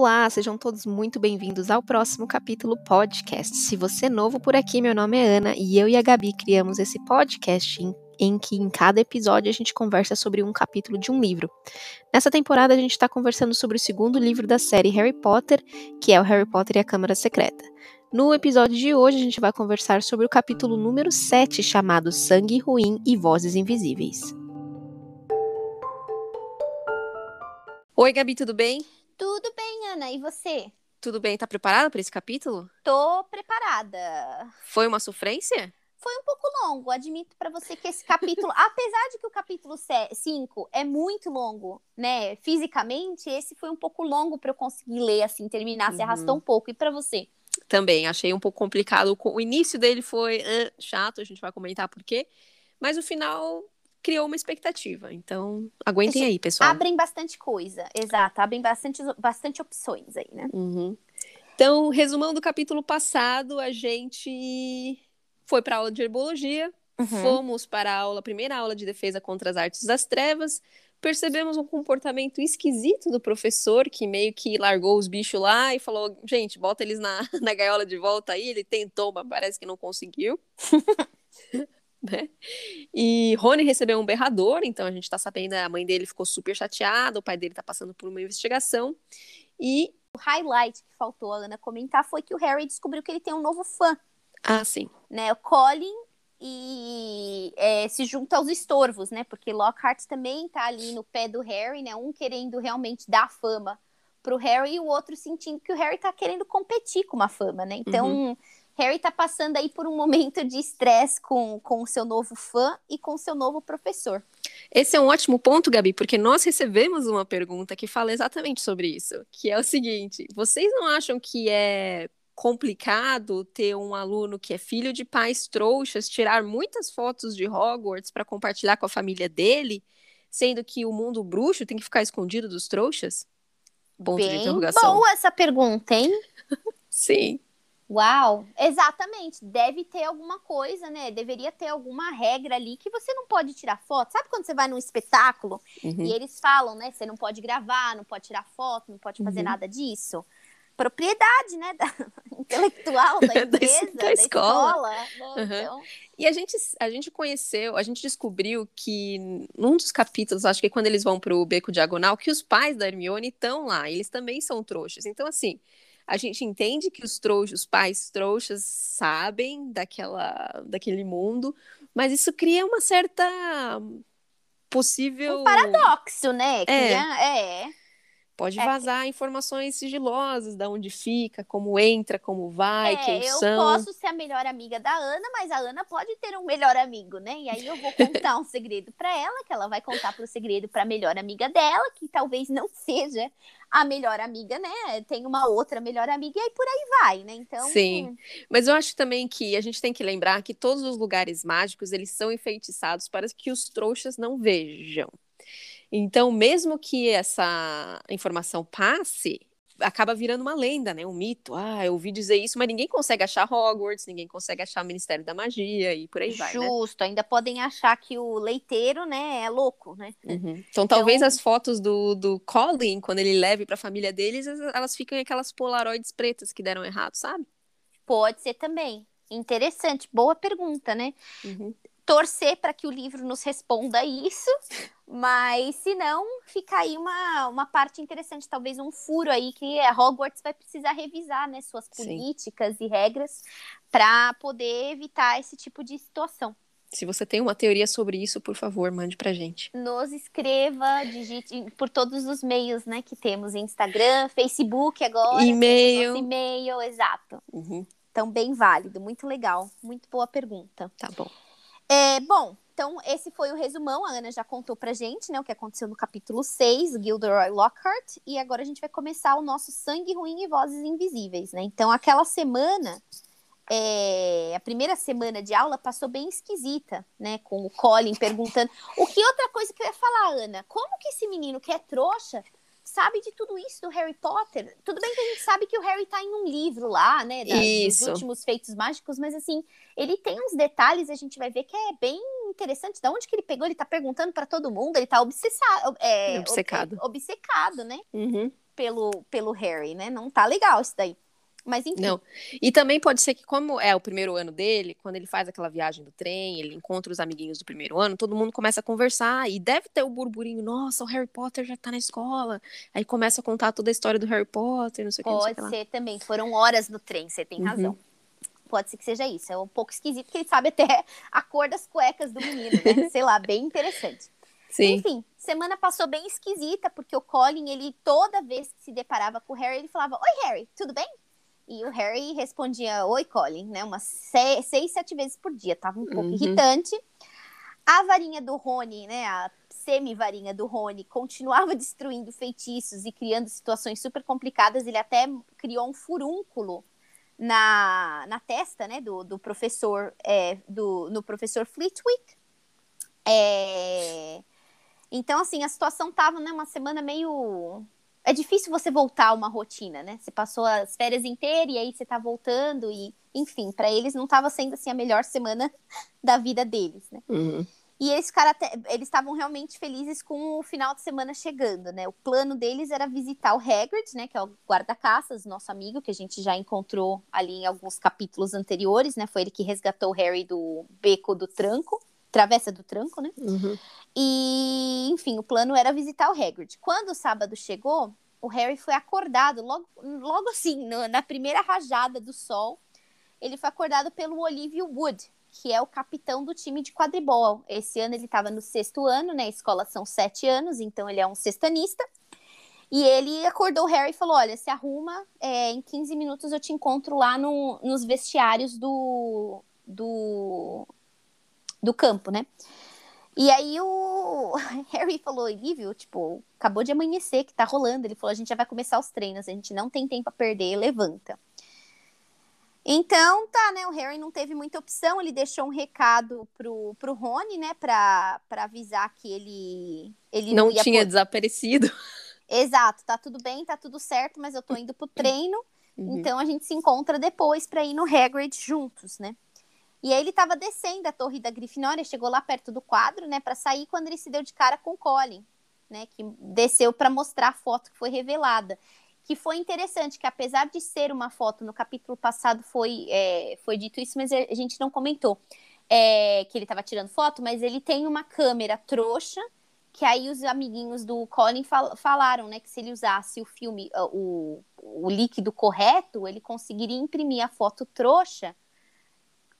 Olá, sejam todos muito bem-vindos ao próximo capítulo podcast. Se você é novo por aqui, meu nome é Ana e eu e a Gabi criamos esse podcast em, em que em cada episódio a gente conversa sobre um capítulo de um livro. Nessa temporada a gente está conversando sobre o segundo livro da série Harry Potter, que é o Harry Potter e a Câmara Secreta. No episódio de hoje a gente vai conversar sobre o capítulo número 7, chamado Sangue Ruim e Vozes Invisíveis. Oi, Gabi, tudo bem? Tudo bem, Ana, e você? Tudo bem, tá preparada para esse capítulo? Tô preparada. Foi uma sofrência? Foi um pouco longo, admito para você que esse capítulo, apesar de que o capítulo 5 é muito longo, né, fisicamente, esse foi um pouco longo para eu conseguir ler assim, terminar, uhum. se arrastou um pouco. E para você? Também, achei um pouco complicado. O início dele foi uh, chato, a gente vai comentar por quê. Mas o final criou uma expectativa. Então, aguentem aí, pessoal. Abrem bastante coisa, exato. Abrem bastante, bastante opções aí, né? Uhum. Então, resumão do capítulo passado, a gente foi para a aula de herbologia, uhum. fomos para a aula, primeira aula de defesa contra as artes das trevas, percebemos um comportamento esquisito do professor, que meio que largou os bichos lá e falou: gente, bota eles na, na gaiola de volta aí. Ele tentou, mas parece que não conseguiu. né? E Rony recebeu um berrador, então a gente tá sabendo, a mãe dele ficou super chateada, o pai dele tá passando por uma investigação. E o highlight que faltou a Ana comentar foi que o Harry descobriu que ele tem um novo fã. Ah, sim. Né, o Colin e é, se junta aos estorvos, né? Porque Lockhart também tá ali no pé do Harry, né? Um querendo realmente dar fama pro Harry e o outro sentindo que o Harry tá querendo competir com uma fama, né? Então, uhum. Harry tá passando aí por um momento de estresse com, com o seu novo fã e com o seu novo professor. Esse é um ótimo ponto, Gabi, porque nós recebemos uma pergunta que fala exatamente sobre isso, que é o seguinte: vocês não acham que é complicado ter um aluno que é filho de pais trouxas tirar muitas fotos de Hogwarts para compartilhar com a família dele, sendo que o mundo bruxo tem que ficar escondido dos trouxas? Ponto Bem de interrogação. Boa essa pergunta, hein? Sim. Uau, exatamente. Deve ter alguma coisa, né? Deveria ter alguma regra ali que você não pode tirar foto. Sabe quando você vai num espetáculo uhum. e eles falam, né? Você não pode gravar, não pode tirar foto, não pode fazer uhum. nada disso? Propriedade, né? Da, intelectual da empresa, da, da, escola. escola né? uhum. então... E a gente, a gente conheceu, a gente descobriu que num dos capítulos, acho que é quando eles vão pro Beco Diagonal, que os pais da Hermione estão lá, eles também são trouxas. Então, assim, a gente entende que os trouxas, os pais trouxas sabem daquela, daquele mundo, mas isso cria uma certa possível um paradoxo, né? Cria... É. é. Pode é. vazar é. informações sigilosas, da onde fica, como entra, como vai, é, quem eu são. Eu posso ser a melhor amiga da Ana, mas a Ana pode ter um melhor amigo, né? E aí eu vou contar um segredo para ela, que ela vai contar pro segredo para a melhor amiga dela, que talvez não seja a melhor amiga, né? Tem uma outra melhor amiga e aí por aí vai, né? Então. Sim. Mas eu acho também que a gente tem que lembrar que todos os lugares mágicos eles são enfeitiçados para que os trouxas não vejam. Então, mesmo que essa informação passe, acaba virando uma lenda, né? Um mito. Ah, eu ouvi dizer isso, mas ninguém consegue achar Hogwarts, ninguém consegue achar o Ministério da Magia e por aí Justo, vai. Né? Justo, ainda podem achar que o leiteiro, né, é louco, né? Uhum. Então, então, talvez as fotos do, do Colin, quando ele leve para a família deles, elas ficam aquelas polaroids pretas que deram errado, sabe? Pode ser também. Interessante, boa pergunta, né? Uhum torcer para que o livro nos responda isso, mas se não, fica aí uma, uma parte interessante, talvez um furo aí que a Hogwarts vai precisar revisar, né, suas políticas Sim. e regras para poder evitar esse tipo de situação. Se você tem uma teoria sobre isso, por favor, mande pra gente. Nos escreva, digite por todos os meios, né, que temos Instagram, Facebook agora, e-mail, e-mail, exato. Uhum. Então bem válido, muito legal, muito boa pergunta. Tá bom. É, bom, então esse foi o resumão. A Ana já contou pra gente, né, o que aconteceu no capítulo 6, Gilderoy Lockhart, e agora a gente vai começar o nosso Sangue Ruim e Vozes Invisíveis, né? Então aquela semana, é, a primeira semana de aula passou bem esquisita, né, com o Colin perguntando. O que outra coisa que eu ia falar, Ana? Como que esse menino que é trouxa sabe de tudo isso do Harry Potter. Tudo bem que a gente sabe que o Harry tá em um livro lá, né? Da, dos últimos feitos mágicos, mas assim, ele tem uns detalhes, a gente vai ver que é bem interessante. Da onde que ele pegou? Ele tá perguntando para todo mundo, ele tá obsessado, é, obcecado. Ob, obcecado, né? Uhum. pelo, pelo Harry, né? Não tá legal isso daí. Mas enfim. Não. E também pode ser que, como é o primeiro ano dele, quando ele faz aquela viagem do trem, ele encontra os amiguinhos do primeiro ano, todo mundo começa a conversar e deve ter o burburinho, nossa, o Harry Potter já tá na escola. Aí começa a contar toda a história do Harry Potter, não sei o que. Pode ser também. Foram horas no trem, você tem uhum. razão. Pode ser que seja isso. É um pouco esquisito, porque ele sabe até a cor das cuecas do menino, né? Sei lá, bem interessante. Sim. Enfim, semana passou bem esquisita, porque o Colin, ele toda vez que se deparava com o Harry, ele falava: Oi, Harry, tudo bem? E o Harry respondia: Oi, Colin, né? Umas seis, seis sete vezes por dia. Tava um pouco uhum. irritante. A varinha do Rony, né? A semi-varinha do Rony continuava destruindo feitiços e criando situações super complicadas. Ele até criou um furúnculo na, na testa, né? Do, do professor, é, do, no professor Flitwick. É... Então, assim, a situação tava, né? Uma semana meio é difícil você voltar a uma rotina, né? Você passou as férias inteiras e aí você tá voltando e, enfim, para eles não estava sendo assim a melhor semana da vida deles, né? Uhum. E eles estavam realmente felizes com o final de semana chegando, né? O plano deles era visitar o Hagrid, né? Que é o guarda-caças, nosso amigo, que a gente já encontrou ali em alguns capítulos anteriores, né? Foi ele que resgatou o Harry do beco do tranco. Travessa do Tranco, né? Uhum. E, enfim, o plano era visitar o Hagrid. Quando o sábado chegou, o Harry foi acordado, logo, logo assim, no, na primeira rajada do sol, ele foi acordado pelo Olivia Wood, que é o capitão do time de quadribol. Esse ano ele estava no sexto ano, né? A escola são sete anos, então ele é um sextanista. E ele acordou o Harry e falou: Olha, se arruma, é, em 15 minutos eu te encontro lá no, nos vestiários do, do, do campo, né? E aí o Harry falou, Lívio, tipo, acabou de amanhecer, que tá rolando. Ele falou, a gente já vai começar os treinos, a gente não tem tempo a perder, levanta. Então, tá, né, o Harry não teve muita opção, ele deixou um recado pro, pro Rony, né, pra, pra avisar que ele... ele não, não tinha desaparecido. Exato, tá tudo bem, tá tudo certo, mas eu tô indo pro treino, uhum. então a gente se encontra depois pra ir no Hagrid juntos, né. E aí ele estava descendo a torre da Grifinória, chegou lá perto do quadro, né, para sair quando ele se deu de cara com Colin, né, que desceu para mostrar a foto que foi revelada. Que foi interessante, que apesar de ser uma foto, no capítulo passado foi, é, foi dito isso, mas a gente não comentou é, que ele estava tirando foto, mas ele tem uma câmera trouxa, que aí os amiguinhos do Colin fal falaram, né, que se ele usasse o filme, o, o líquido correto, ele conseguiria imprimir a foto trouxa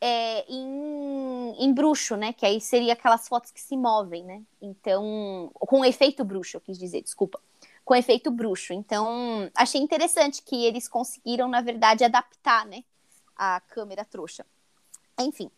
é, em, em bruxo, né? Que aí seria aquelas fotos que se movem, né? Então, com efeito bruxo, eu quis dizer, desculpa. Com efeito bruxo. Então, achei interessante que eles conseguiram, na verdade, adaptar, né? A câmera trouxa. Enfim,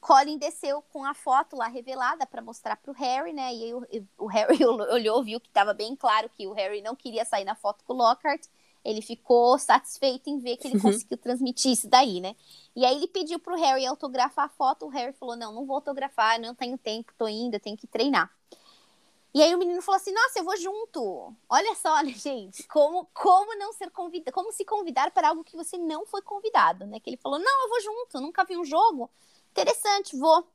Colin desceu com a foto lá revelada para mostrar para o Harry, né? E aí o, o Harry olhou, viu que estava bem claro que o Harry não queria sair na foto com o Lockhart ele ficou satisfeito em ver que ele uhum. conseguiu transmitir isso daí, né? E aí ele pediu pro Harry autografar a foto, o Harry falou, não, não vou autografar, não tenho tempo, tô indo, tenho que treinar. E aí o menino falou assim, nossa, eu vou junto. Olha só, né, gente, como, como não ser convidado, como se convidar para algo que você não foi convidado, né? Que ele falou, não, eu vou junto, nunca vi um jogo. Interessante, vou.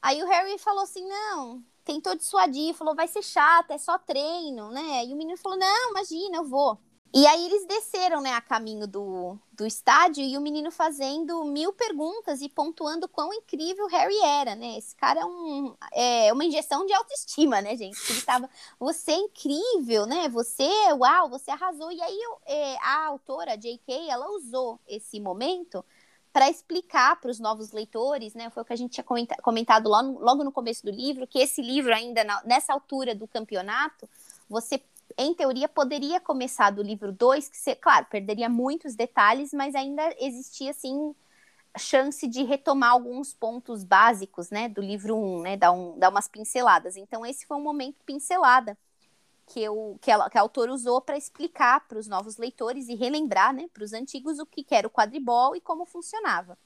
Aí o Harry falou assim, não, tentou dissuadir, falou, vai ser chato, é só treino, né? E o menino falou, não, imagina, eu vou. E aí eles desceram, né, a caminho do, do estádio e o menino fazendo mil perguntas e pontuando quão incrível o Harry era, né? Esse cara é, um, é uma injeção de autoestima, né, gente? Ele tava, você é incrível, né? Você, uau, você arrasou. E aí é, a autora, J.K., ela usou esse momento para explicar para os novos leitores, né? Foi o que a gente tinha comentado logo, no começo do livro, que esse livro ainda nessa altura do campeonato, você em teoria, poderia começar do livro 2, que, se, claro, perderia muitos detalhes, mas ainda existia, assim, chance de retomar alguns pontos básicos, né, do livro 1, um, né, dar, um, dar umas pinceladas. Então, esse foi um momento pincelada que, eu, que, ela, que a autora usou para explicar para os novos leitores e relembrar, né, para os antigos o que, era o quadribol e como funcionava.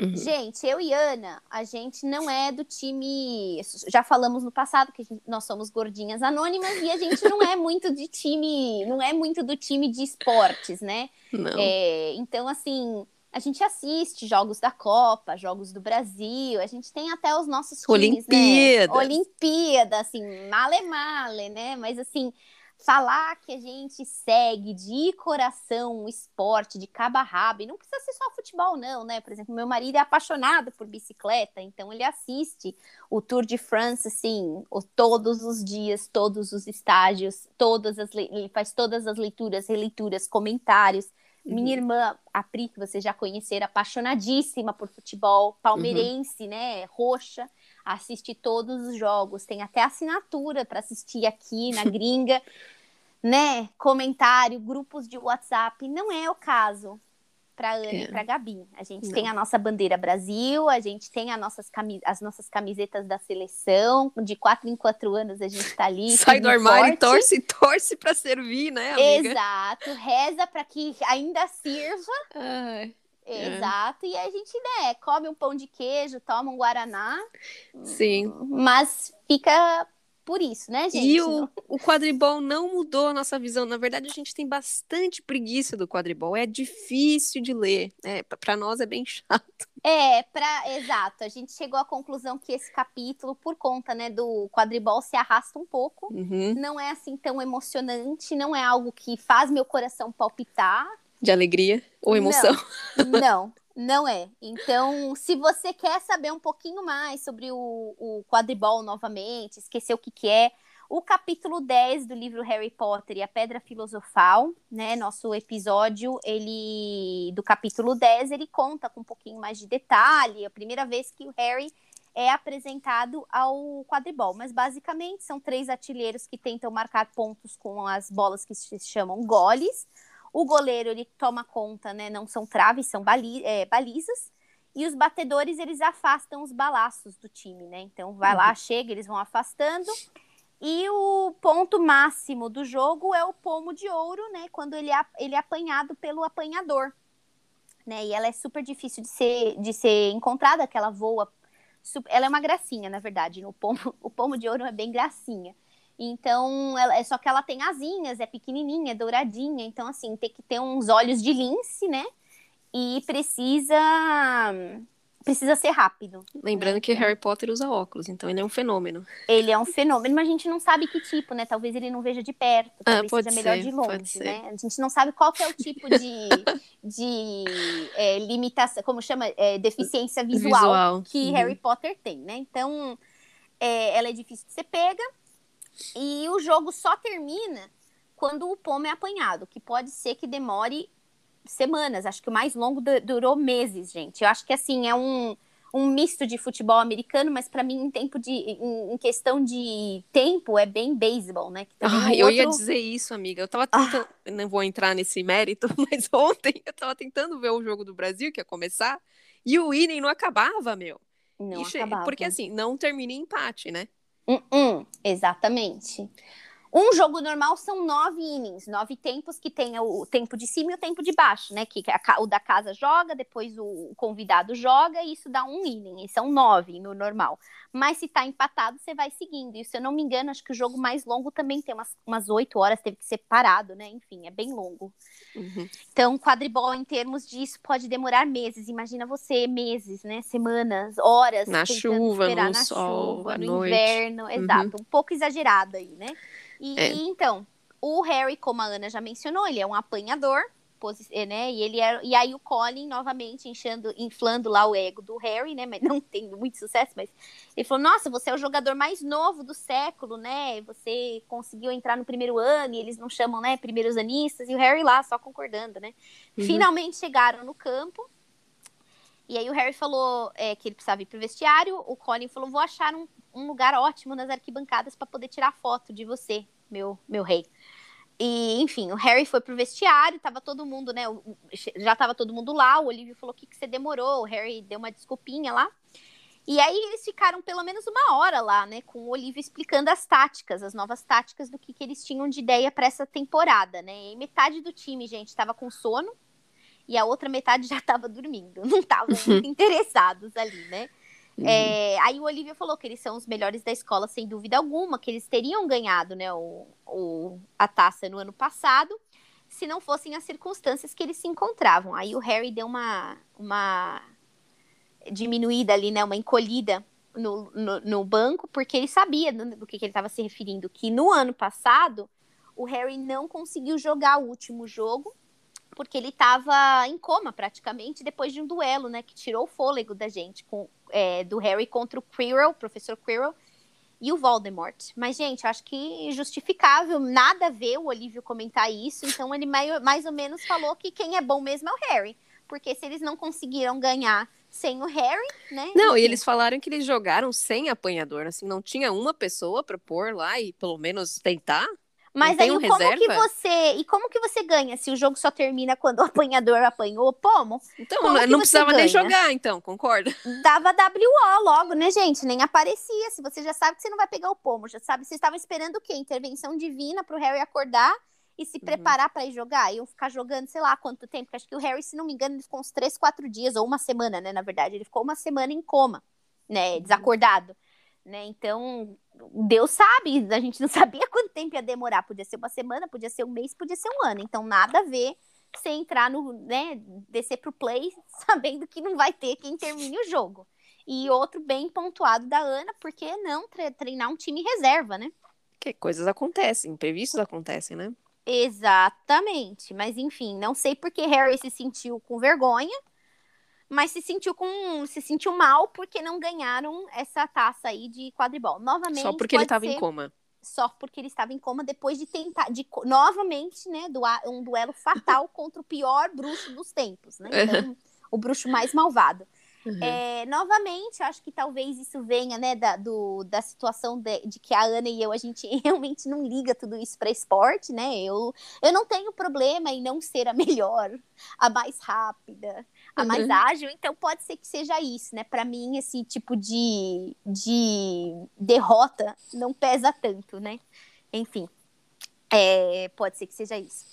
Uhum. Gente, eu e Ana, a gente não é do time. Já falamos no passado que gente, nós somos gordinhas anônimas e a gente não é muito de time, não é muito do time de esportes, né? É, então, assim, a gente assiste jogos da Copa, jogos do Brasil, a gente tem até os nossos times, Olimpíada. né? Olimpíada, assim, male male, né? Mas assim, falar que a gente segue de coração o esporte de cabo a rabo, e não precisa ser só futebol, não, né? Por exemplo, meu marido é apaixonado por bicicleta, então ele assiste o Tour de France, assim, todos os dias, todos os estágios, todas as ele faz todas as leituras, releituras, comentários. Uhum. Minha irmã, a Pri, que vocês já conheceram, apaixonadíssima por futebol, palmeirense, uhum. né? Roxa assiste todos os jogos, tem até assinatura para assistir aqui na gringa, né? Comentário, grupos de WhatsApp. Não é o caso para Ana é. e para Gabi. A gente Não. tem a nossa bandeira Brasil, a gente tem as nossas, camis as nossas camisetas da seleção, de quatro em quatro anos a gente está ali. Sai do armário forte. e torce, torce para servir, né, amiga? Exato, reza para que ainda sirva. Ai. É. Exato, e a gente, né, come um pão de queijo, toma um guaraná. Sim. Mas fica por isso, né, gente? E o, o quadribol não mudou a nossa visão. Na verdade, a gente tem bastante preguiça do quadribol. É difícil de ler. É, para nós é bem chato. É, para exato. A gente chegou à conclusão que esse capítulo, por conta, né, do quadribol, se arrasta um pouco. Uhum. Não é assim tão emocionante. Não é algo que faz meu coração palpitar de alegria ou emoção. Não, não, não é. Então, se você quer saber um pouquinho mais sobre o, o quadribol novamente, esquecer o que, que é, o capítulo 10 do livro Harry Potter e a Pedra Filosofal, né, nosso episódio, ele do capítulo 10, ele conta com um pouquinho mais de detalhe, é a primeira vez que o Harry é apresentado ao quadribol, mas basicamente são três artilheiros que tentam marcar pontos com as bolas que se chamam goles. O goleiro ele toma conta, né? Não são traves, são bali é, balizas. E os batedores eles afastam os balaços do time, né? Então vai uhum. lá, chega, eles vão afastando. E o ponto máximo do jogo é o pomo de ouro, né? Quando ele é, ele é apanhado pelo apanhador. Né? E ela é super difícil de ser, de ser encontrada, que ela voa. Ela é uma gracinha, na verdade. O pomo, o pomo de ouro é bem gracinha. Então, ela, é só que ela tem asinhas, é pequenininha, é douradinha. Então, assim, tem que ter uns olhos de lince, né? E precisa precisa ser rápido. Lembrando né? que Harry Potter usa óculos, então ele é um fenômeno. Ele é um fenômeno, mas a gente não sabe que tipo, né? Talvez ele não veja de perto, ah, talvez ah, seja ser, melhor de longe, né? A gente não sabe qual é o tipo de, de é, limitação, como chama, é, deficiência visual, visual. que uhum. Harry Potter tem, né? Então, é, ela é difícil de ser pega, e o jogo só termina quando o pomo é apanhado, que pode ser que demore semanas. Acho que o mais longo durou meses, gente. Eu acho que assim é um, um misto de futebol americano, mas para mim em tempo de em, em, questão de tempo é bem beisebol, né? ah, um eu outro... ia dizer isso, amiga. Eu tava tentando, ah. não vou entrar nesse mérito, mas ontem eu tava tentando ver o jogo do Brasil que ia começar e o inning não acabava, meu. Não acabava. Porque assim, não termina em empate, né? Uh -uh, exatamente. Um jogo normal são nove innings, nove tempos que tem o tempo de cima e o tempo de baixo, né? Que a, o da casa joga, depois o convidado joga e isso dá um inning. E são nove no normal. Mas se tá empatado, você vai seguindo. E se eu não me engano, acho que o jogo mais longo também tem umas oito horas, teve que ser parado, né? Enfim, é bem longo. Uhum. Então, quadribol, em termos disso, pode demorar meses. Imagina você, meses, né? Semanas, horas. Na chuva, no na sol, chuva, no noite. inverno. Exato. Uhum. Um pouco exagerado aí, né? E, é. e, então, o Harry, como a Ana já mencionou, ele é um apanhador, né? E ele é, e aí o Colin novamente inchando, inflando lá o ego do Harry, né? Mas não tem muito sucesso, mas ele falou: "Nossa, você é o jogador mais novo do século, né? Você conseguiu entrar no primeiro ano e eles não chamam, né, primeiros anistas". E o Harry lá só concordando, né? Uhum. Finalmente chegaram no campo. E aí o Harry falou é, que ele precisava ir pro vestiário. O Colin falou: "Vou achar um, um lugar ótimo nas arquibancadas para poder tirar foto de você, meu, meu rei. E, enfim, o Harry foi pro vestiário, tava todo mundo, né? Já tava todo mundo lá. O Olívio falou: o que, que você demorou? O Harry deu uma desculpinha lá. E aí eles ficaram pelo menos uma hora lá, né? Com o Olívio explicando as táticas, as novas táticas do que, que eles tinham de ideia para essa temporada, né? E metade do time, gente, tava com sono e a outra metade já tava dormindo. Não estavam muito interessados ali, né? Uhum. É, aí o Olivia falou que eles são os melhores da escola, sem dúvida alguma, que eles teriam ganhado né, o, o, a taça no ano passado, se não fossem as circunstâncias que eles se encontravam. Aí o Harry deu uma, uma diminuída ali, né, uma encolhida no, no, no banco, porque ele sabia do, do que, que ele estava se referindo, que no ano passado o Harry não conseguiu jogar o último jogo porque ele estava em coma praticamente depois de um duelo, né, que tirou o fôlego da gente com é, do Harry contra o Quirrell, o professor Quirrell e o Voldemort. Mas gente, acho que justificável, nada a ver o Olívio comentar isso, então ele mais, mais ou menos falou que quem é bom mesmo é o Harry, porque se eles não conseguiram ganhar sem o Harry, né? Não, e eles falaram que eles jogaram sem apanhador, assim, não tinha uma pessoa para pôr lá e pelo menos tentar. Mas aí um como reserva? que você. E como que você ganha se o jogo só termina quando o apanhador apanhou? Pomo? Então, como não precisava ganha? nem jogar, então, concorda? Dava WO logo, né, gente? Nem aparecia. Se você já sabe que você não vai pegar o pomo, já sabe, você estava esperando o quê? Intervenção divina pro Harry acordar e se uhum. preparar para ir jogar. Iam ficar jogando, sei lá quanto tempo. Porque acho que o Harry, se não me engano, ele ficou uns três, quatro dias, ou uma semana, né? Na verdade, ele ficou uma semana em coma, né? Uhum. Né? Então, Deus sabe, a gente não sabia quanto tempo ia demorar. Podia ser uma semana, podia ser um mês, podia ser um ano. Então, nada a ver você entrar no, né, descer pro play sabendo que não vai ter quem termine o jogo. E outro bem pontuado da Ana, porque não treinar um time reserva, né? Que coisas acontecem, imprevistos acontecem, né? Exatamente. Mas enfim, não sei porque Harry se sentiu com vergonha mas se sentiu com se sentiu mal porque não ganharam essa taça aí de quadribol. Novamente, só porque ele estava em coma. Só porque ele estava em coma depois de tentar de novamente, né, do, um duelo fatal contra o pior bruxo dos tempos, né? Então, o bruxo mais malvado. Uhum. É, novamente, acho que talvez isso venha, né, da, do, da situação de, de, que a Ana e eu, a gente realmente não liga tudo isso para esporte, né? Eu, eu não tenho problema em não ser a melhor, a mais rápida, a uhum. mais ágil, então pode ser que seja isso, né? Para mim, esse tipo de, de derrota não pesa tanto, né? Enfim, é, pode ser que seja isso.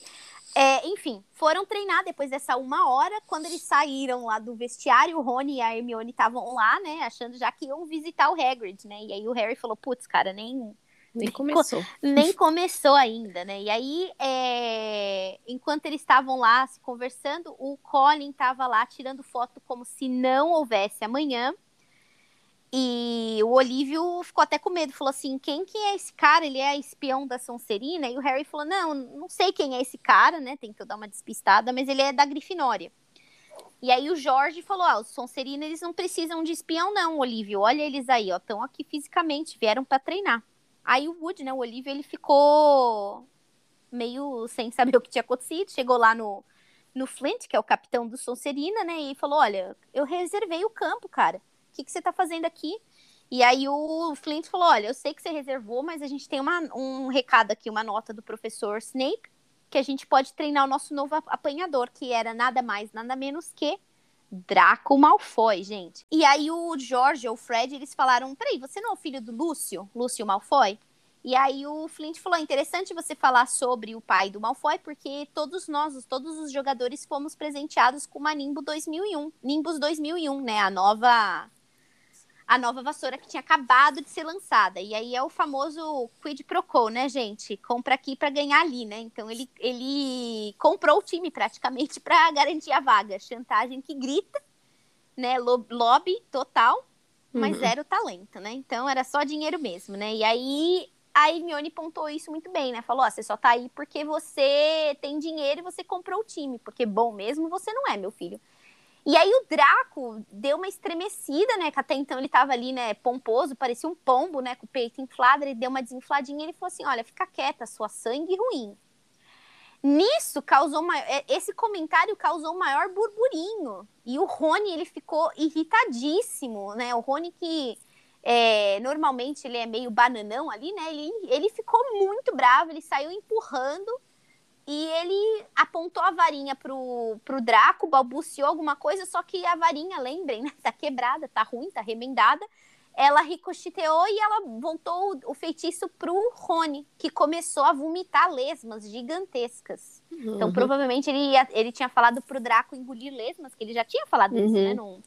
É, enfim, foram treinar depois dessa uma hora. Quando eles saíram lá do vestiário, o Rony e a Hermione estavam lá, né? Achando já que iam visitar o Hagrid, né? E aí o Harry falou: Putz, cara, nem. Nem começou. Nem começou ainda, né? E aí, é... enquanto eles estavam lá se conversando, o Colin estava lá tirando foto como se não houvesse amanhã. E o Olívio ficou até com medo, falou assim: quem que é esse cara? Ele é espião da Sonserina? E o Harry falou: não, não sei quem é esse cara, né? Tem que eu dar uma despistada, mas ele é da Grifinória. E aí o Jorge falou: ah, os Sonserina eles não precisam de espião, não, Olívio. Olha eles aí, ó, estão aqui fisicamente, vieram para treinar. Aí o Wood, né, o Olívio, ele ficou meio sem saber o que tinha acontecido, chegou lá no, no Flint, que é o capitão do Sonserina, né, e falou: olha, eu reservei o campo, cara o que, que você está fazendo aqui? E aí o Flint falou: Olha, eu sei que você reservou, mas a gente tem uma, um recado aqui, uma nota do professor Snape, que a gente pode treinar o nosso novo apanhador, que era nada mais, nada menos que Draco Malfoy, gente. E aí o George ou o Fred, eles falaram: Peraí, você não é o filho do Lúcio? Lúcio Malfoy? E aí o Flint falou: é interessante você falar sobre o pai do Malfoy, porque todos nós, todos os jogadores, fomos presenteados com uma Nimbo 2001, Nimbus 2001, né? A nova a nova vassoura que tinha acabado de ser lançada. E aí é o famoso quid pro quo, né, gente? Compra aqui para ganhar ali, né? Então ele, ele comprou o time praticamente para garantir a vaga. Chantagem que grita, né? Lobby total, mas uhum. zero talento, né? Então era só dinheiro mesmo, né? E aí a Hermione pontou isso muito bem, né? Falou: ó, você só tá aí porque você tem dinheiro e você comprou o time, porque bom mesmo você não é, meu filho. E aí o Draco deu uma estremecida, né? Que até então ele tava ali, né, pomposo, parecia um pombo, né, com o peito inflado, ele deu uma desinfladinha e ele falou assim: "Olha, fica quieta, sua sangue ruim". Nisso causou maior, é, esse comentário causou maior burburinho. E o Rony, ele ficou irritadíssimo, né? O Rony que é, normalmente ele é meio bananão ali, né? Ele, ele ficou muito bravo, ele saiu empurrando e ele apontou a varinha pro, pro Draco, balbuciou alguma coisa, só que a varinha, lembrem, né? Tá quebrada, tá ruim, tá remendada. Ela ricocheteou e ela voltou o feitiço pro Rony, que começou a vomitar lesmas gigantescas. Então, uhum. Então, provavelmente, ele, ia, ele tinha falado pro Draco engolir lesmas, que ele já tinha falado uhum. isso, né? Num,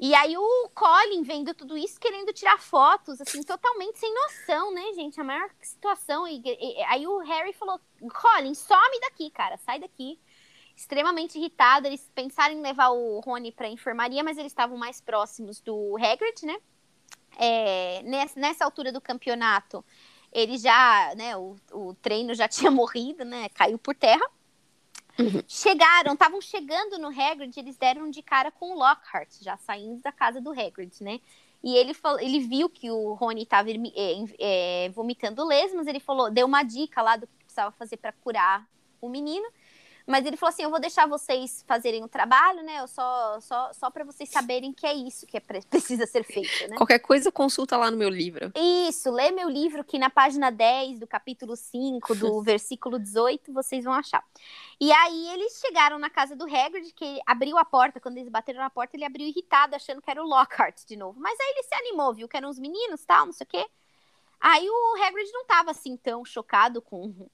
e aí o Colin vendo tudo isso, querendo tirar fotos, assim, totalmente sem noção, né, gente? A maior situação. E, e, aí o Harry falou: Colin, some daqui, cara, sai daqui. Extremamente irritado, eles pensaram em levar o Rony pra enfermaria, mas eles estavam mais próximos do Hagrid, né? É, nessa, nessa altura do campeonato, ele já, né, o, o treino já tinha morrido, né, caiu por terra. Uhum. Chegaram, estavam chegando no Hagrid, eles deram de cara com o Lockhart, já saindo da casa do Hagrid, né? E ele, falou, ele viu que o Rony estava é, é, vomitando lesmas, ele falou, deu uma dica lá do que precisava fazer para curar o menino. Mas ele falou assim: eu vou deixar vocês fazerem o trabalho, né? Eu só, só, só para vocês saberem que é isso que é, precisa ser feito, né? Qualquer coisa, consulta lá no meu livro. Isso, lê meu livro, que na página 10 do capítulo 5, do versículo 18, vocês vão achar. E aí eles chegaram na casa do Hagrid, que abriu a porta. Quando eles bateram na porta, ele abriu irritado, achando que era o Lockhart de novo. Mas aí ele se animou, viu que eram os meninos, tal, não sei o quê. Aí o Hagrid não tava assim tão chocado com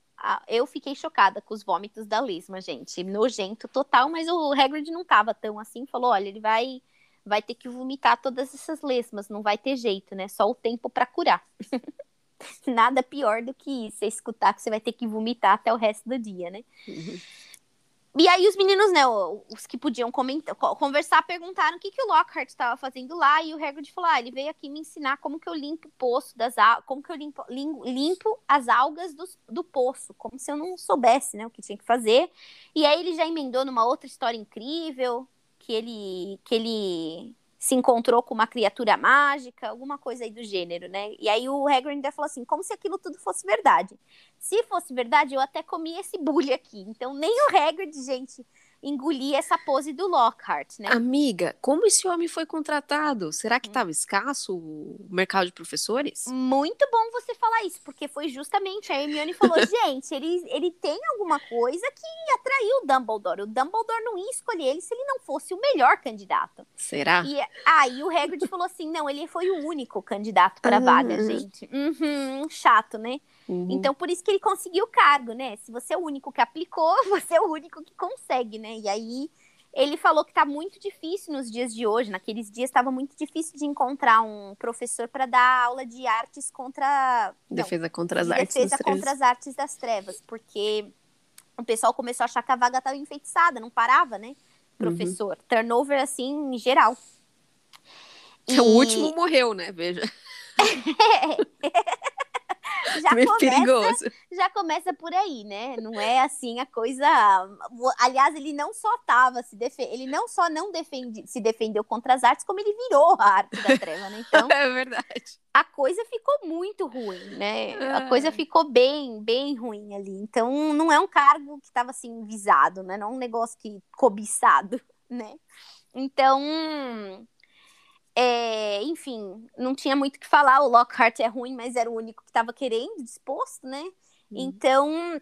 eu fiquei chocada com os vômitos da Lesma, gente. Nojento total, mas o Hagrid não tava tão assim. Falou: olha, ele vai vai ter que vomitar todas essas lesmas, não vai ter jeito, né? Só o tempo para curar. Nada pior do que isso, é escutar que você vai ter que vomitar até o resto do dia, né? Uhum. E aí os meninos, né, os que podiam comentar, conversar, perguntaram o que, que o Lockhart estava fazendo lá, e o Hagrid falou, ah, ele veio aqui me ensinar como que eu limpo o poço das como que eu limpo, limpo as algas do, do poço, como se eu não soubesse, né, o que tinha que fazer. E aí ele já emendou numa outra história incrível, que ele, que ele se encontrou com uma criatura mágica, alguma coisa aí do gênero, né? E aí o Hagrid ainda falou assim, como se aquilo tudo fosse verdade. Se fosse verdade, eu até comia esse bully aqui. Então nem o Hagrid, gente, engolir essa pose do Lockhart, né? Amiga, como esse homem foi contratado? Será que estava hum. escasso o mercado de professores? Muito bom você falar isso, porque foi justamente a Hermione falou, gente, ele, ele tem alguma coisa que atraiu o Dumbledore. O Dumbledore não ia escolher ele se ele não fosse o melhor candidato. Será? E aí o Hagrid falou assim, não, ele foi o único candidato para a vaga, gente. Uhum, chato, né? Uhum. Então, por isso que ele conseguiu o cargo, né? Se você é o único que aplicou, você é o único que consegue, né? E aí ele falou que tá muito difícil nos dias de hoje. Naqueles dias estava muito difícil de encontrar um professor para dar aula de artes contra. Defesa contra as artes. Defesa contra as artes das trevas, porque o pessoal começou a achar que a vaga estava enfeitiçada, não parava, né? Uhum. Professor. Uhum. Turnover, assim, em geral. E... O último morreu, né? Veja. já Meio começa, perigoso. Já começa por aí, né? Não é assim a coisa. Aliás, ele não só tava se ele não só não defende... se defendeu contra as artes, como ele virou a arte da treva, né? Então. é verdade. A coisa ficou muito ruim, né? A coisa ficou bem, bem ruim ali. Então, não é um cargo que estava assim visado, né? Não é um negócio que cobiçado, né? Então, é, enfim, não tinha muito o que falar. O Lockhart é ruim, mas era o único que estava querendo, disposto, né? Uhum. Então,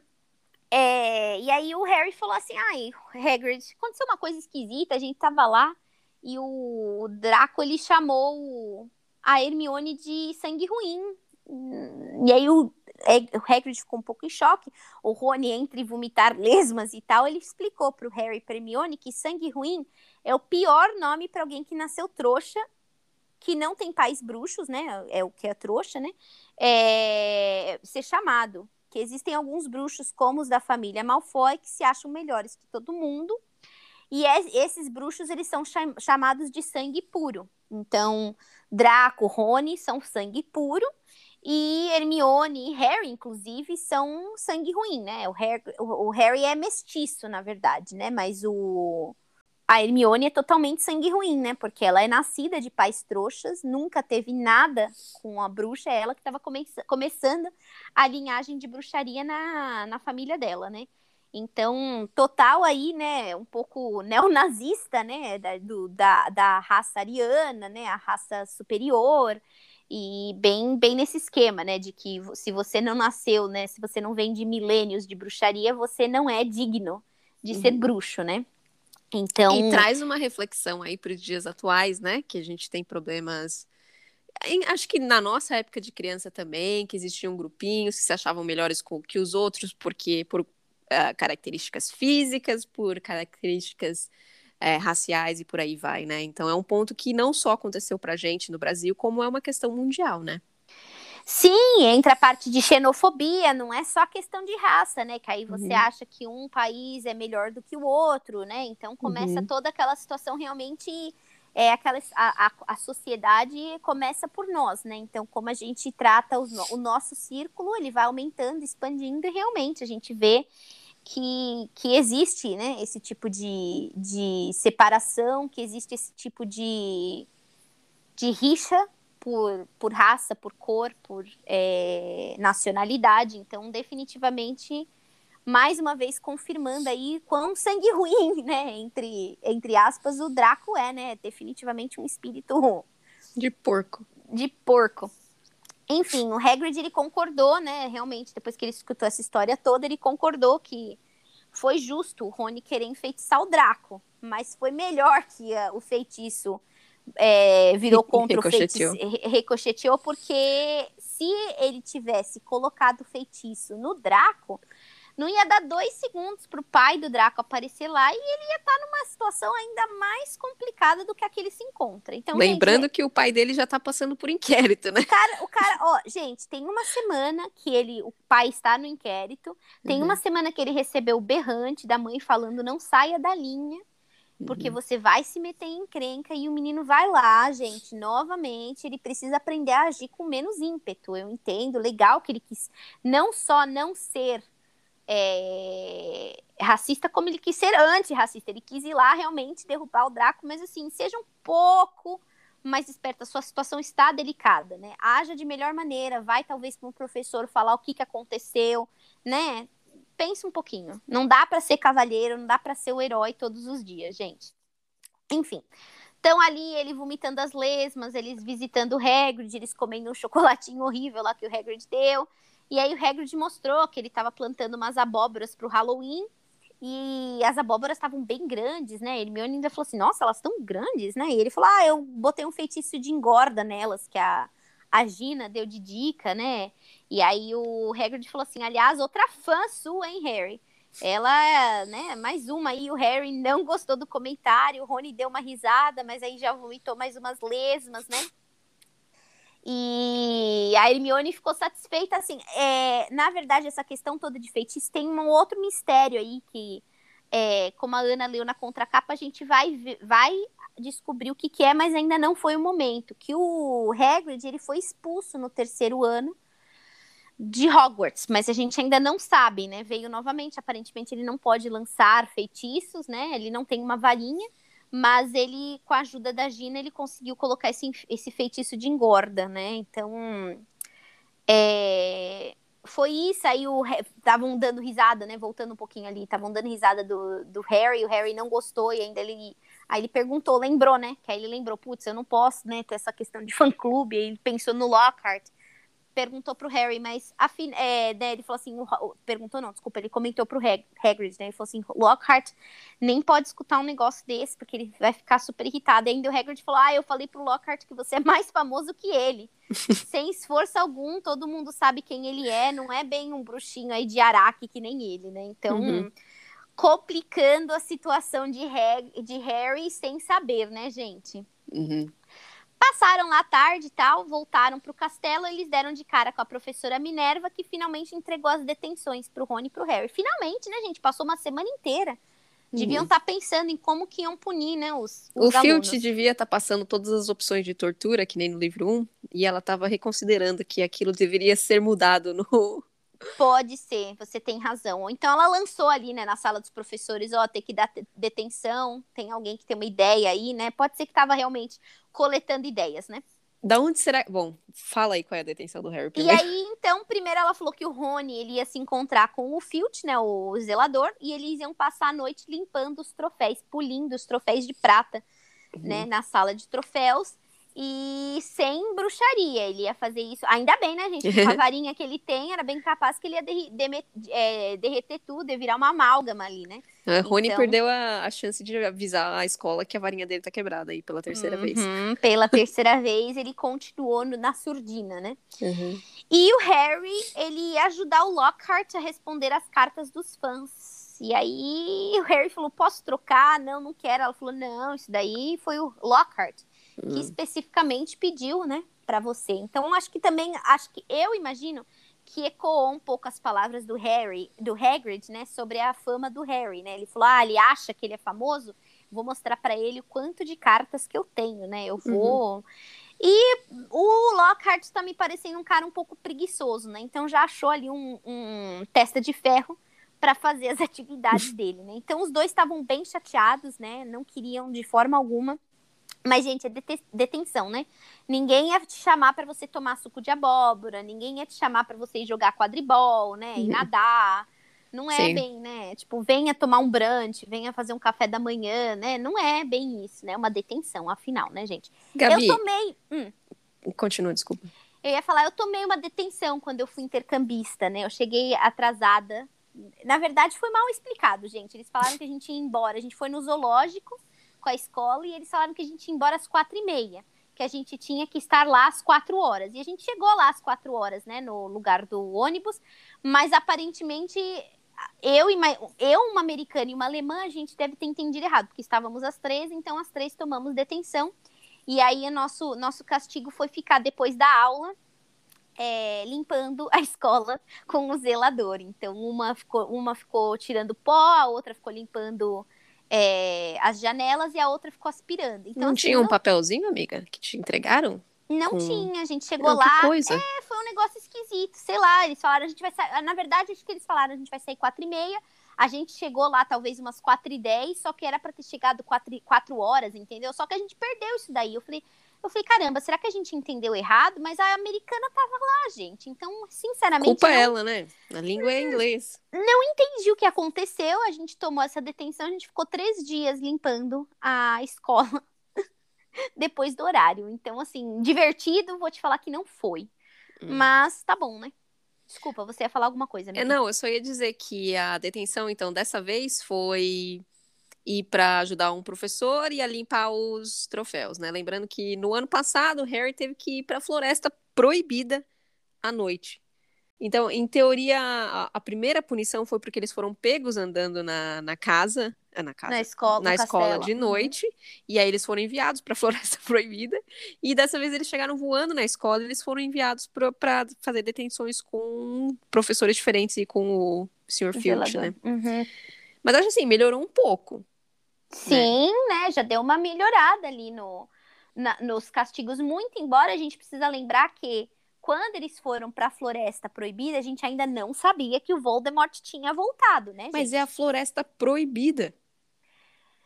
é, e aí o Harry falou assim: ai, Hagrid, aconteceu uma coisa esquisita, a gente tava lá e o Draco ele chamou a Hermione de sangue ruim. E aí o, é, o Hagrid ficou um pouco em choque. O Rony, entre vomitar lesmas e tal, ele explicou pro Harry e pra Hermione que sangue ruim é o pior nome para alguém que nasceu trouxa que não tem pais bruxos, né? É o que é trouxa, né? É, ser chamado. Que existem alguns bruxos, como os da família Malfoy, que se acham melhores que todo mundo. E é, esses bruxos, eles são cham chamados de sangue puro. Então, Draco, Rony são sangue puro. E Hermione e Harry, inclusive, são sangue ruim, né? O Harry, o Harry é mestiço, na verdade, né? Mas o, a Hermione é totalmente sangue ruim, né? Porque ela é nascida de pais trouxas, nunca teve nada com a bruxa, é ela que estava come começando a linhagem de bruxaria na, na família dela, né? Então, total aí, né, um pouco neonazista, né, da, do, da, da raça ariana, né, a raça superior, e bem, bem nesse esquema, né, de que se você não nasceu, né, se você não vem de milênios de bruxaria, você não é digno de uhum. ser bruxo, né? Então... E traz uma reflexão aí para os dias atuais, né? Que a gente tem problemas. Acho que na nossa época de criança também, que existiam grupinhos que se achavam melhores que os outros, porque por uh, características físicas, por características uh, raciais e por aí vai, né? Então é um ponto que não só aconteceu pra gente no Brasil, como é uma questão mundial, né? Sim, entra a parte de xenofobia, não é só questão de raça, né? Que aí você uhum. acha que um país é melhor do que o outro, né? Então começa uhum. toda aquela situação realmente é aquela a, a, a, sociedade começa por nós, né? Então, como a gente trata os, o nosso círculo, ele vai aumentando, expandindo, e realmente a gente vê que, que existe né, esse tipo de, de separação, que existe esse tipo de, de rixa por, por raça, por cor, por é, nacionalidade. Então, definitivamente mais uma vez confirmando aí quão sangue ruim, né, entre, entre aspas, o Draco é, né, definitivamente um espírito... De porco. De porco. Enfim, o Hagrid, ele concordou, né, realmente, depois que ele escutou essa história toda, ele concordou que foi justo o Rony querer enfeitiçar o Draco, mas foi melhor que uh, o feitiço é, virou contra o feitiço, ricocheteou, porque se ele tivesse colocado o feitiço no Draco, não ia dar dois segundos para o pai do Draco aparecer lá e ele ia estar tá numa situação ainda mais complicada do que a que ele se encontra. Então, Lembrando gente, que o pai dele já está passando por inquérito, né? O cara, o cara, ó, gente, tem uma semana que ele, o pai está no inquérito, tem uhum. uma semana que ele recebeu o berrante da mãe falando não saia da linha porque uhum. você vai se meter em encrenca e o menino vai lá, gente, novamente, ele precisa aprender a agir com menos ímpeto. Eu entendo, legal que ele quis não só não ser é, racista como ele quis ser antirracista. Ele quis ir lá realmente derrubar o Draco, mas assim, seja um pouco mais esperta. A sua situação está delicada, né? Haja de melhor maneira, vai talvez para um professor falar o que, que aconteceu, né? Pense um pouquinho. Não dá para ser cavalheiro, não dá para ser o herói todos os dias, gente. Enfim. Então ali ele vomitando as lesmas, eles visitando o Hagrid, eles comendo um chocolatinho horrível lá que o Hagrid deu. E aí o Hagrid mostrou que ele estava plantando umas abóboras para o Halloween. E as abóboras estavam bem grandes, né? Hermione ainda falou assim, nossa, elas estão grandes, né? E ele falou, ah, eu botei um feitiço de engorda nelas, que a, a Gina deu de dica, né? E aí o Hagrid falou assim, aliás, outra fã sua, hein, Harry? Ela, né, mais uma aí, o Harry não gostou do comentário, o Rony deu uma risada, mas aí já vomitou mais umas lesmas, né? E a Hermione ficou satisfeita, assim, é, na verdade, essa questão toda de feitiço tem um outro mistério aí que, é, como a Ana leu na contracapa, a gente vai, vai descobrir o que, que é, mas ainda não foi o momento, que o Hagrid, ele foi expulso no terceiro ano de Hogwarts, mas a gente ainda não sabe, né, veio novamente, aparentemente ele não pode lançar feitiços, né, ele não tem uma varinha, mas ele, com a ajuda da Gina, ele conseguiu colocar esse, esse feitiço de engorda, né? Então, é, foi isso. Aí estavam dando risada, né? Voltando um pouquinho ali, estavam dando risada do, do Harry. O Harry não gostou e ainda ele. Aí ele perguntou, lembrou, né? Que aí ele lembrou, putz, eu não posso, né, ter essa questão de fã-clube. Aí ele pensou no Lockhart perguntou pro Harry, mas afim, é, né, ele falou assim, o, perguntou não, desculpa, ele comentou pro Hag, Hagrid, né, ele falou assim, Lockhart nem pode escutar um negócio desse, porque ele vai ficar super irritado, e ainda o Hagrid falou, ah, eu falei pro Lockhart que você é mais famoso que ele, sem esforço algum, todo mundo sabe quem ele é, não é bem um bruxinho aí de Araque que nem ele, né, então... Uhum. Complicando a situação de, Hag, de Harry sem saber, né, gente? Uhum. Passaram lá tarde e tal, voltaram para o castelo, eles deram de cara com a professora Minerva, que finalmente entregou as detenções para o Rony e para o Harry. Finalmente, né, gente? Passou uma semana inteira. Deviam estar uhum. tá pensando em como que iam punir, né, os, os O Filch devia estar tá passando todas as opções de tortura, que nem no livro 1, e ela estava reconsiderando que aquilo deveria ser mudado no, Pode ser, você tem razão. Então ela lançou ali, né, na sala dos professores, ó, ter que dar detenção, tem alguém que tem uma ideia aí, né? Pode ser que estava realmente coletando ideias, né? Da onde será? Bom, fala aí qual é a detenção do Harry primeiro. E aí, então, primeiro ela falou que o Rony ele ia se encontrar com o Filch, né, o zelador, e eles iam passar a noite limpando os troféus, pulindo os troféus de prata, uhum. né, na sala de troféus e sem bruxaria. Ele ia fazer isso. Ainda bem, né, gente? Com a varinha que ele tem, era bem capaz que ele ia é, derreter tudo, ia virar uma amálgama ali, né? A Rony então... perdeu a, a, chance de avisar a escola que a varinha dele tá quebrada aí pela terceira uhum, vez. Pela terceira vez, ele continuou no, na surdina, né? Uhum. E o Harry, ele ia ajudar o Lockhart a responder as cartas dos fãs. E aí o Harry falou: posso trocar? Não, não quero. Ela falou: não, isso daí foi o Lockhart que hum. especificamente pediu, né, para você. Então, acho que também, acho que eu imagino que ecoou um pouco as palavras do Harry, do Hagrid, né, sobre a fama do Harry, né? Ele falou: "Ah, ele acha que ele é famoso, vou mostrar para ele o quanto de cartas que eu tenho, né? Eu vou. Uhum. E o Lockhart está me parecendo um cara um pouco preguiçoso, né? Então já achou ali um, um testa de ferro para fazer as atividades dele, né? Então os dois estavam bem chateados, né? Não queriam de forma alguma. Mas, gente, é detenção, né? Ninguém ia te chamar para você tomar suco de abóbora, ninguém ia te chamar para você jogar quadribol, né? E uhum. nadar. Não é Sim. bem, né? Tipo, venha tomar um brunch, venha fazer um café da manhã, né? Não é bem isso, né? É uma detenção, afinal, né, gente? Gabi, eu tomei. Hum. Continua, desculpa. Eu ia falar, eu tomei uma detenção quando eu fui intercambista, né? Eu cheguei atrasada. Na verdade, foi mal explicado, gente. Eles falaram que a gente ia embora. A gente foi no zoológico com a escola e eles falaram que a gente ia embora às quatro e meia. Que a gente tinha que estar lá às quatro horas. E a gente chegou lá às quatro horas, né? No lugar do ônibus. Mas aparentemente eu, eu, uma americana e uma alemã, a gente deve ter entendido errado, porque estávamos às três, então as três tomamos detenção. E aí, nosso, nosso castigo foi ficar depois da aula é, limpando a escola com o zelador. Então, uma ficou, uma ficou tirando pó, a outra ficou limpando é, as janelas e a outra ficou aspirando. Então, não assim, tinha um não... papelzinho, amiga, que te entregaram? Não com... tinha, a gente chegou não, lá. Coisa. É, foi um negócio esquisito, sei lá. Eles falaram, a gente vai sair. Na verdade, acho que eles falaram, a gente vai sair quatro e meia. A gente chegou lá talvez umas quatro e dez, só que era para ter chegado quatro, quatro horas, entendeu? Só que a gente perdeu isso daí. Eu falei, eu falei, caramba, será que a gente entendeu errado? Mas a americana tava lá, gente. Então, sinceramente. Culpa não... ela, né? A língua é inglês. Não entendi o que aconteceu. A gente tomou essa detenção, a gente ficou três dias limpando a escola depois do horário. Então, assim, divertido, vou te falar que não foi. Hum. Mas tá bom, né? Desculpa, você ia falar alguma coisa, É, não, eu só ia dizer que a detenção, então, dessa vez foi ir para ajudar um professor e a limpar os troféus, né? Lembrando que no ano passado o Harry teve que ir para a floresta proibida à noite. Então, em teoria, a, a, primeira punição foi porque eles foram pegos andando na, na casa, ah, na casa, na escola, na escola de uhum. noite, uhum. e aí eles foram enviados para a Floresta Proibida, e dessa vez eles chegaram voando na escola, e eles foram enviados para fazer detenções com professores diferentes e com o Sr. Filch, né? Uhum. Mas acho assim, melhorou um pouco. Né? Sim, né? né? Já deu uma melhorada ali no, na, nos castigos, muito embora a gente precisa lembrar que quando eles foram para a Floresta Proibida, a gente ainda não sabia que o Voldemort tinha voltado, né? Gente? Mas é a Floresta Proibida.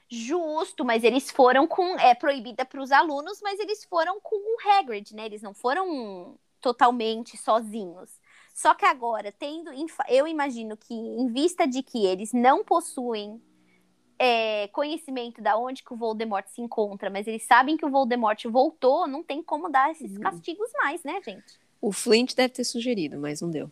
Justo, mas eles foram com é proibida para os alunos, mas eles foram com o Hagrid, né? Eles não foram totalmente sozinhos. Só que agora, tendo, eu imagino que em vista de que eles não possuem é, conhecimento da onde que o Voldemort se encontra, mas eles sabem que o Voldemort voltou, não tem como dar esses uhum. castigos mais, né, gente? O Flint deve ter sugerido, mas não deu.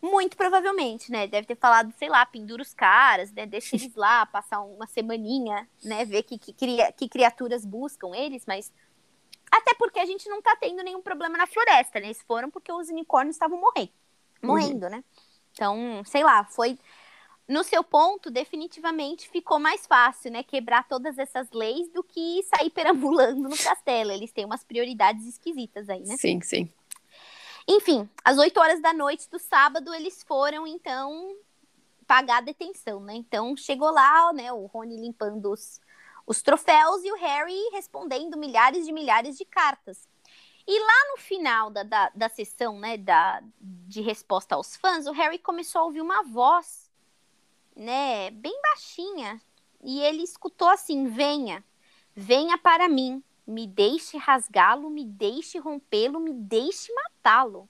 Muito provavelmente, né? Deve ter falado, sei lá, pendura os caras, né? Deixa eles lá, passar uma semaninha, né? Ver que, que, que criaturas buscam eles, mas. Até porque a gente não tá tendo nenhum problema na floresta, né? Eles foram porque os unicórnios estavam morrendo, morrendo, uhum. né? Então, sei lá, foi. No seu ponto, definitivamente ficou mais fácil, né? Quebrar todas essas leis do que sair perambulando no castelo. Eles têm umas prioridades esquisitas aí, né? Sim, sim. Enfim, às 8 horas da noite do sábado, eles foram, então, pagar a detenção, né? Então, chegou lá, né, o Rony limpando os, os troféus e o Harry respondendo milhares de milhares de cartas. E lá no final da, da, da sessão, né, da, de resposta aos fãs, o Harry começou a ouvir uma voz, né, bem baixinha, e ele escutou assim: venha, venha para mim me deixe rasgá-lo, me deixe rompê-lo, me deixe matá-lo.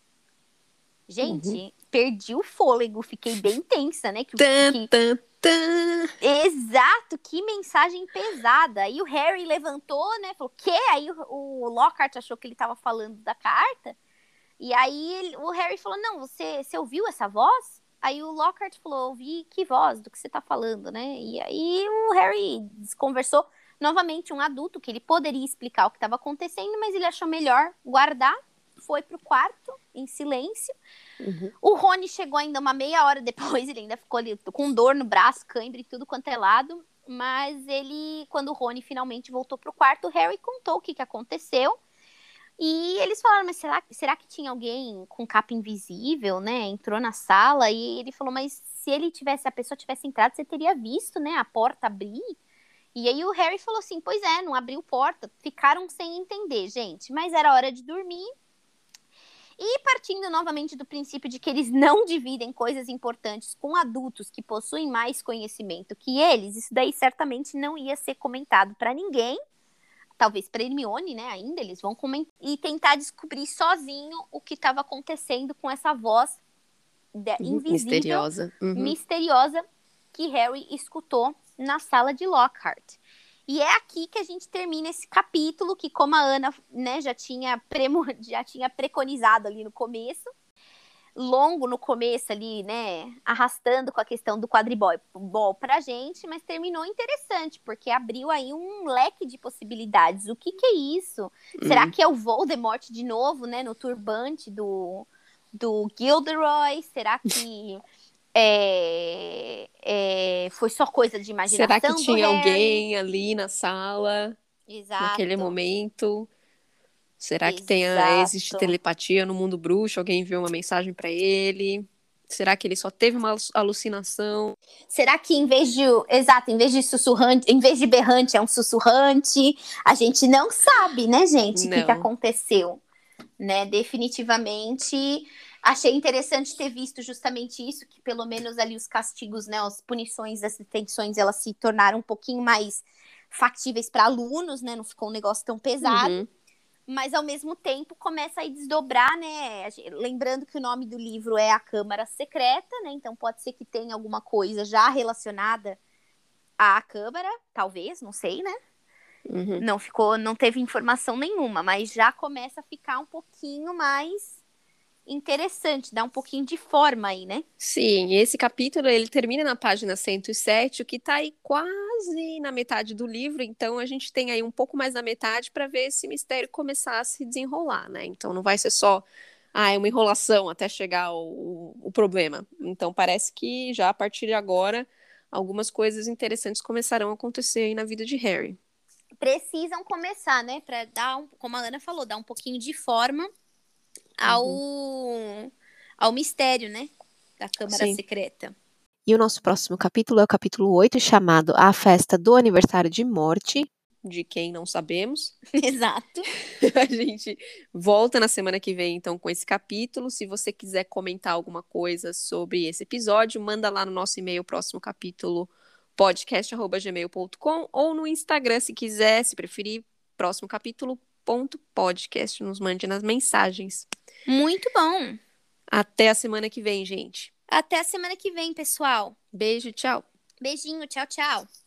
Gente, uhum. perdi o fôlego, fiquei bem tensa, né? Que, tan, que... Tan, tan. Exato, que mensagem pesada. Aí o Harry levantou, né? Falou, que? Aí o, o Lockhart achou que ele estava falando da carta. E aí ele, o Harry falou, não, você, você ouviu essa voz? Aí o Lockhart falou, ouvi que voz, do que você está falando, né? E aí o Harry conversou novamente um adulto que ele poderia explicar o que estava acontecendo, mas ele achou melhor guardar, foi pro quarto em silêncio. Uhum. O Rony chegou ainda uma meia hora depois, ele ainda ficou ali com dor no braço, cãibra e tudo quanto é lado. Mas ele, quando o Rony finalmente voltou pro quarto, o Harry contou o que, que aconteceu. E eles falaram, mas será, será que tinha alguém com capa invisível, né? Entrou na sala e ele falou, mas se ele tivesse, a pessoa tivesse entrado, você teria visto, né? A porta abrir. E aí o Harry falou assim: pois é, não abriu porta. Ficaram sem entender, gente. Mas era hora de dormir. E partindo novamente do princípio de que eles não dividem coisas importantes com adultos que possuem mais conhecimento que eles, isso daí certamente não ia ser comentado para ninguém. Talvez para Hermione, né? Ainda eles vão comentar e tentar descobrir sozinho o que estava acontecendo com essa voz uhum, invisível, misteriosa, uhum. misteriosa que Harry escutou na sala de Lockhart. E é aqui que a gente termina esse capítulo, que como a Ana né, já, tinha premo, já tinha preconizado ali no começo, longo no começo ali, né, arrastando com a questão do quadribol pra gente, mas terminou interessante, porque abriu aí um leque de possibilidades. O que que é isso? Uhum. Será que é o Voldemort de novo, né, no turbante do, do Gilderoy? Será que é, é, foi só coisa de imaginação. Será que tinha alguém ali na sala Exato. naquele momento? Será que tem existe telepatia no mundo bruxo? Alguém enviou uma mensagem para ele? Será que ele só teve uma alucinação? Será que em vez de, exato, em vez de sussurrante, em vez de berrante é um sussurrante? A gente não sabe, né, gente, o que, que aconteceu, né? Definitivamente Achei interessante ter visto justamente isso, que pelo menos ali os castigos, né, as punições, as detenções, elas se tornaram um pouquinho mais factíveis para alunos, né? Não ficou um negócio tão pesado. Uhum. Mas ao mesmo tempo começa a desdobrar, né? Lembrando que o nome do livro é A Câmara Secreta, né? Então pode ser que tenha alguma coisa já relacionada à Câmara, talvez, não sei, né? Uhum. Não ficou, não teve informação nenhuma, mas já começa a ficar um pouquinho mais interessante, dá um pouquinho de forma aí, né? Sim, esse capítulo ele termina na página 107, o que está aí quase na metade do livro, então a gente tem aí um pouco mais da metade para ver esse mistério começar a se desenrolar, né? Então não vai ser só ah, é uma enrolação até chegar o, o problema. Então parece que já a partir de agora algumas coisas interessantes começarão a acontecer aí na vida de Harry. Precisam começar, né? Para dar, um, como a Ana falou, dar um pouquinho de forma ao, uhum. ao mistério, né? Da Câmara Sim. Secreta. E o nosso próximo capítulo é o capítulo 8, chamado A Festa do Aniversário de Morte. De quem não sabemos. Exato. a gente volta na semana que vem, então, com esse capítulo. Se você quiser comentar alguma coisa sobre esse episódio, manda lá no nosso e-mail, próximo capítulo, podcast.gmail.com ou no Instagram, se quiser, se preferir, próximo capítulo, podcast. Nos mande nas mensagens. Muito bom. Até a semana que vem, gente. Até a semana que vem, pessoal. Beijo, tchau. Beijinho, tchau, tchau.